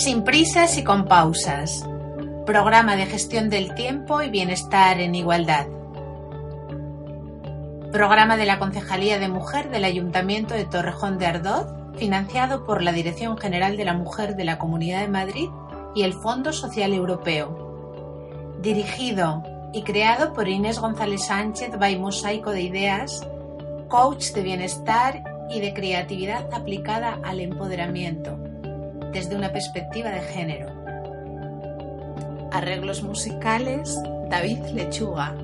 Sin prisas y con pausas. Programa de gestión del tiempo y bienestar en igualdad. Programa de la Concejalía de Mujer del Ayuntamiento de Torrejón de Ardoz, financiado por la Dirección General de la Mujer de la Comunidad de Madrid y el Fondo Social Europeo. Dirigido y creado por Inés González Sánchez by Mosaico de Ideas, coach de bienestar y de creatividad aplicada al empoderamiento desde una perspectiva de género. Arreglos musicales, David Lechuga.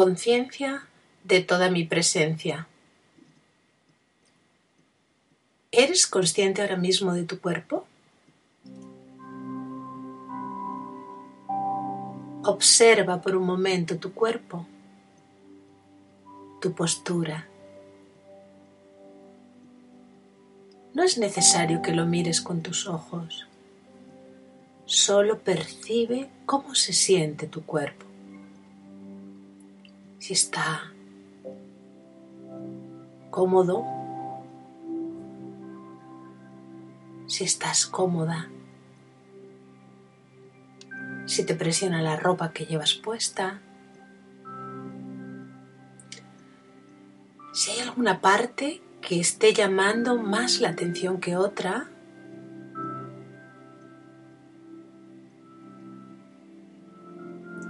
Conciencia de toda mi presencia. ¿Eres consciente ahora mismo de tu cuerpo? Observa por un momento tu cuerpo, tu postura. No es necesario que lo mires con tus ojos, solo percibe cómo se siente tu cuerpo si está cómodo, si estás cómoda, si te presiona la ropa que llevas puesta, si hay alguna parte que esté llamando más la atención que otra.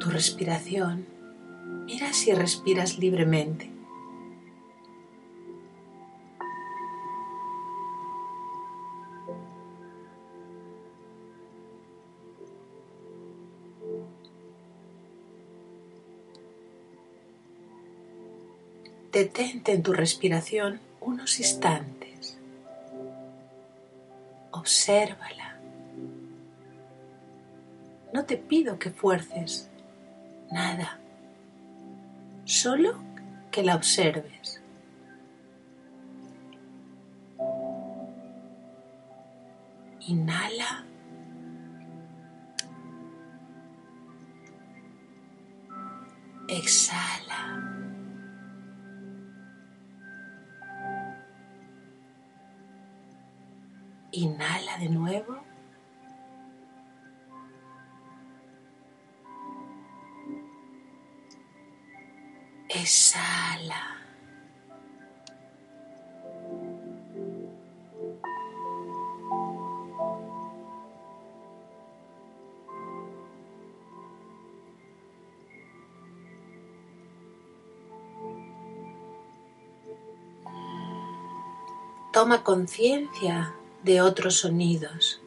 Tu respiración. Mira si respiras libremente. Detente en tu respiración unos instantes. Obsérvala. No te pido que fuerces nada solo que la observes. Inhala. Exhala. Inhala de nuevo. Toma conciencia de otros sonidos,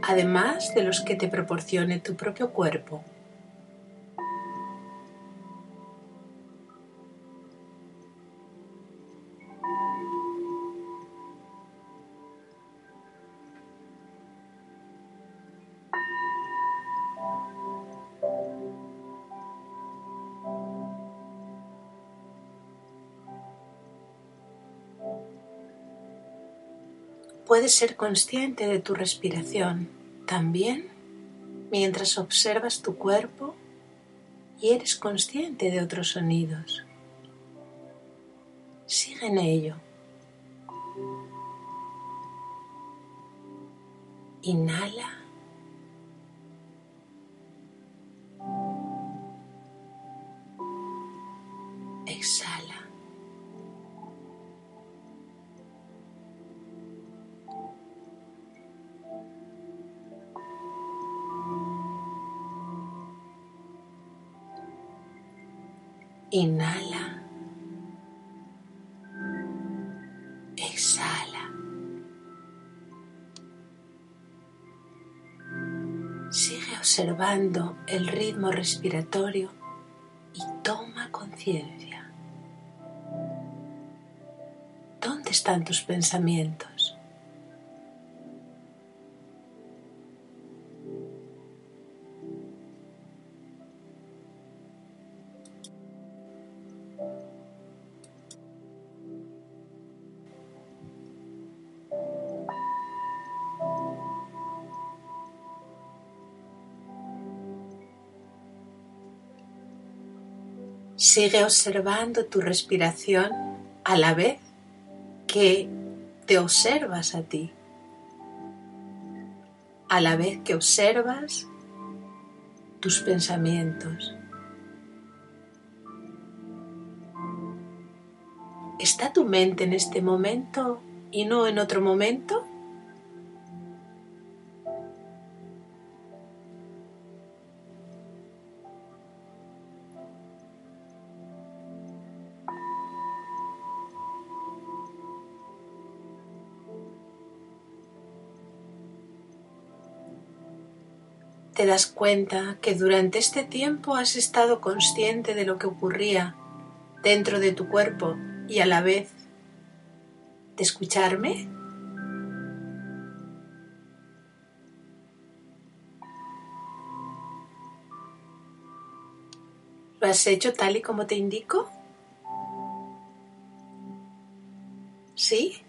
además de los que te proporcione tu propio cuerpo. Puedes ser consciente de tu respiración también mientras observas tu cuerpo y eres consciente de otros sonidos. Sigue en ello. Inhala. Inhala. Exhala. Sigue observando el ritmo respiratorio y toma conciencia. ¿Dónde están tus pensamientos? Sigue observando tu respiración a la vez que te observas a ti. A la vez que observas tus pensamientos. ¿Está tu mente en este momento y no en otro momento? Te das cuenta que durante este tiempo has estado consciente de lo que ocurría dentro de tu cuerpo y a la vez de escucharme? ¿Lo has hecho tal y como te indico? ¿Sí?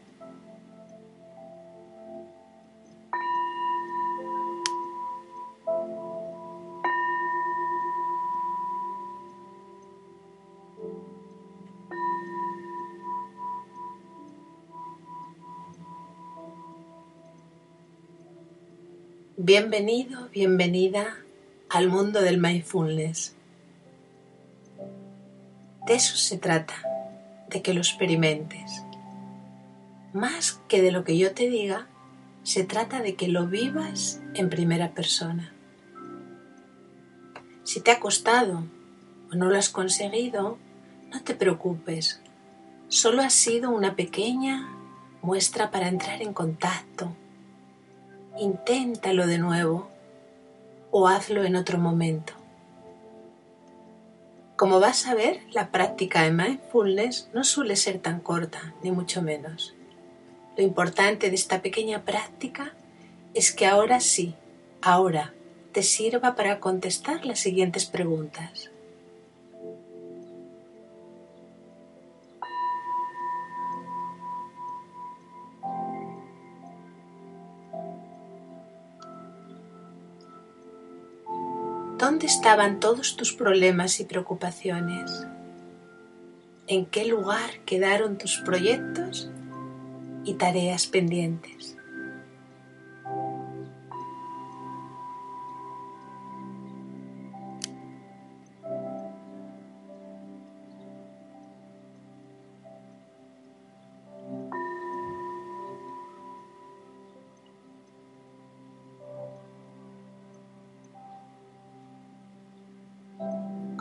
Bienvenido, bienvenida al mundo del mindfulness. De eso se trata, de que lo experimentes. Más que de lo que yo te diga, se trata de que lo vivas en primera persona. Si te ha costado o no lo has conseguido, no te preocupes. Solo ha sido una pequeña muestra para entrar en contacto inténtalo de nuevo o hazlo en otro momento. Como vas a ver, la práctica de mindfulness no suele ser tan corta, ni mucho menos. Lo importante de esta pequeña práctica es que ahora sí, ahora, te sirva para contestar las siguientes preguntas. ¿Dónde estaban todos tus problemas y preocupaciones? ¿En qué lugar quedaron tus proyectos y tareas pendientes?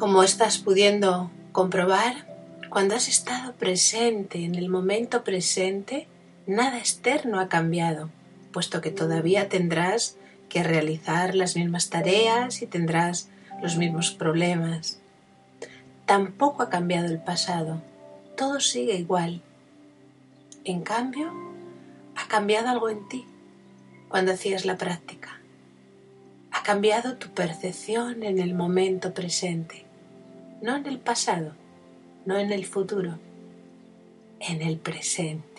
Como estás pudiendo comprobar, cuando has estado presente en el momento presente, nada externo ha cambiado, puesto que todavía tendrás que realizar las mismas tareas y tendrás los mismos problemas. Tampoco ha cambiado el pasado, todo sigue igual. En cambio, ha cambiado algo en ti cuando hacías la práctica. Ha cambiado tu percepción en el momento presente no en el pasado, no en el futuro, en el presente.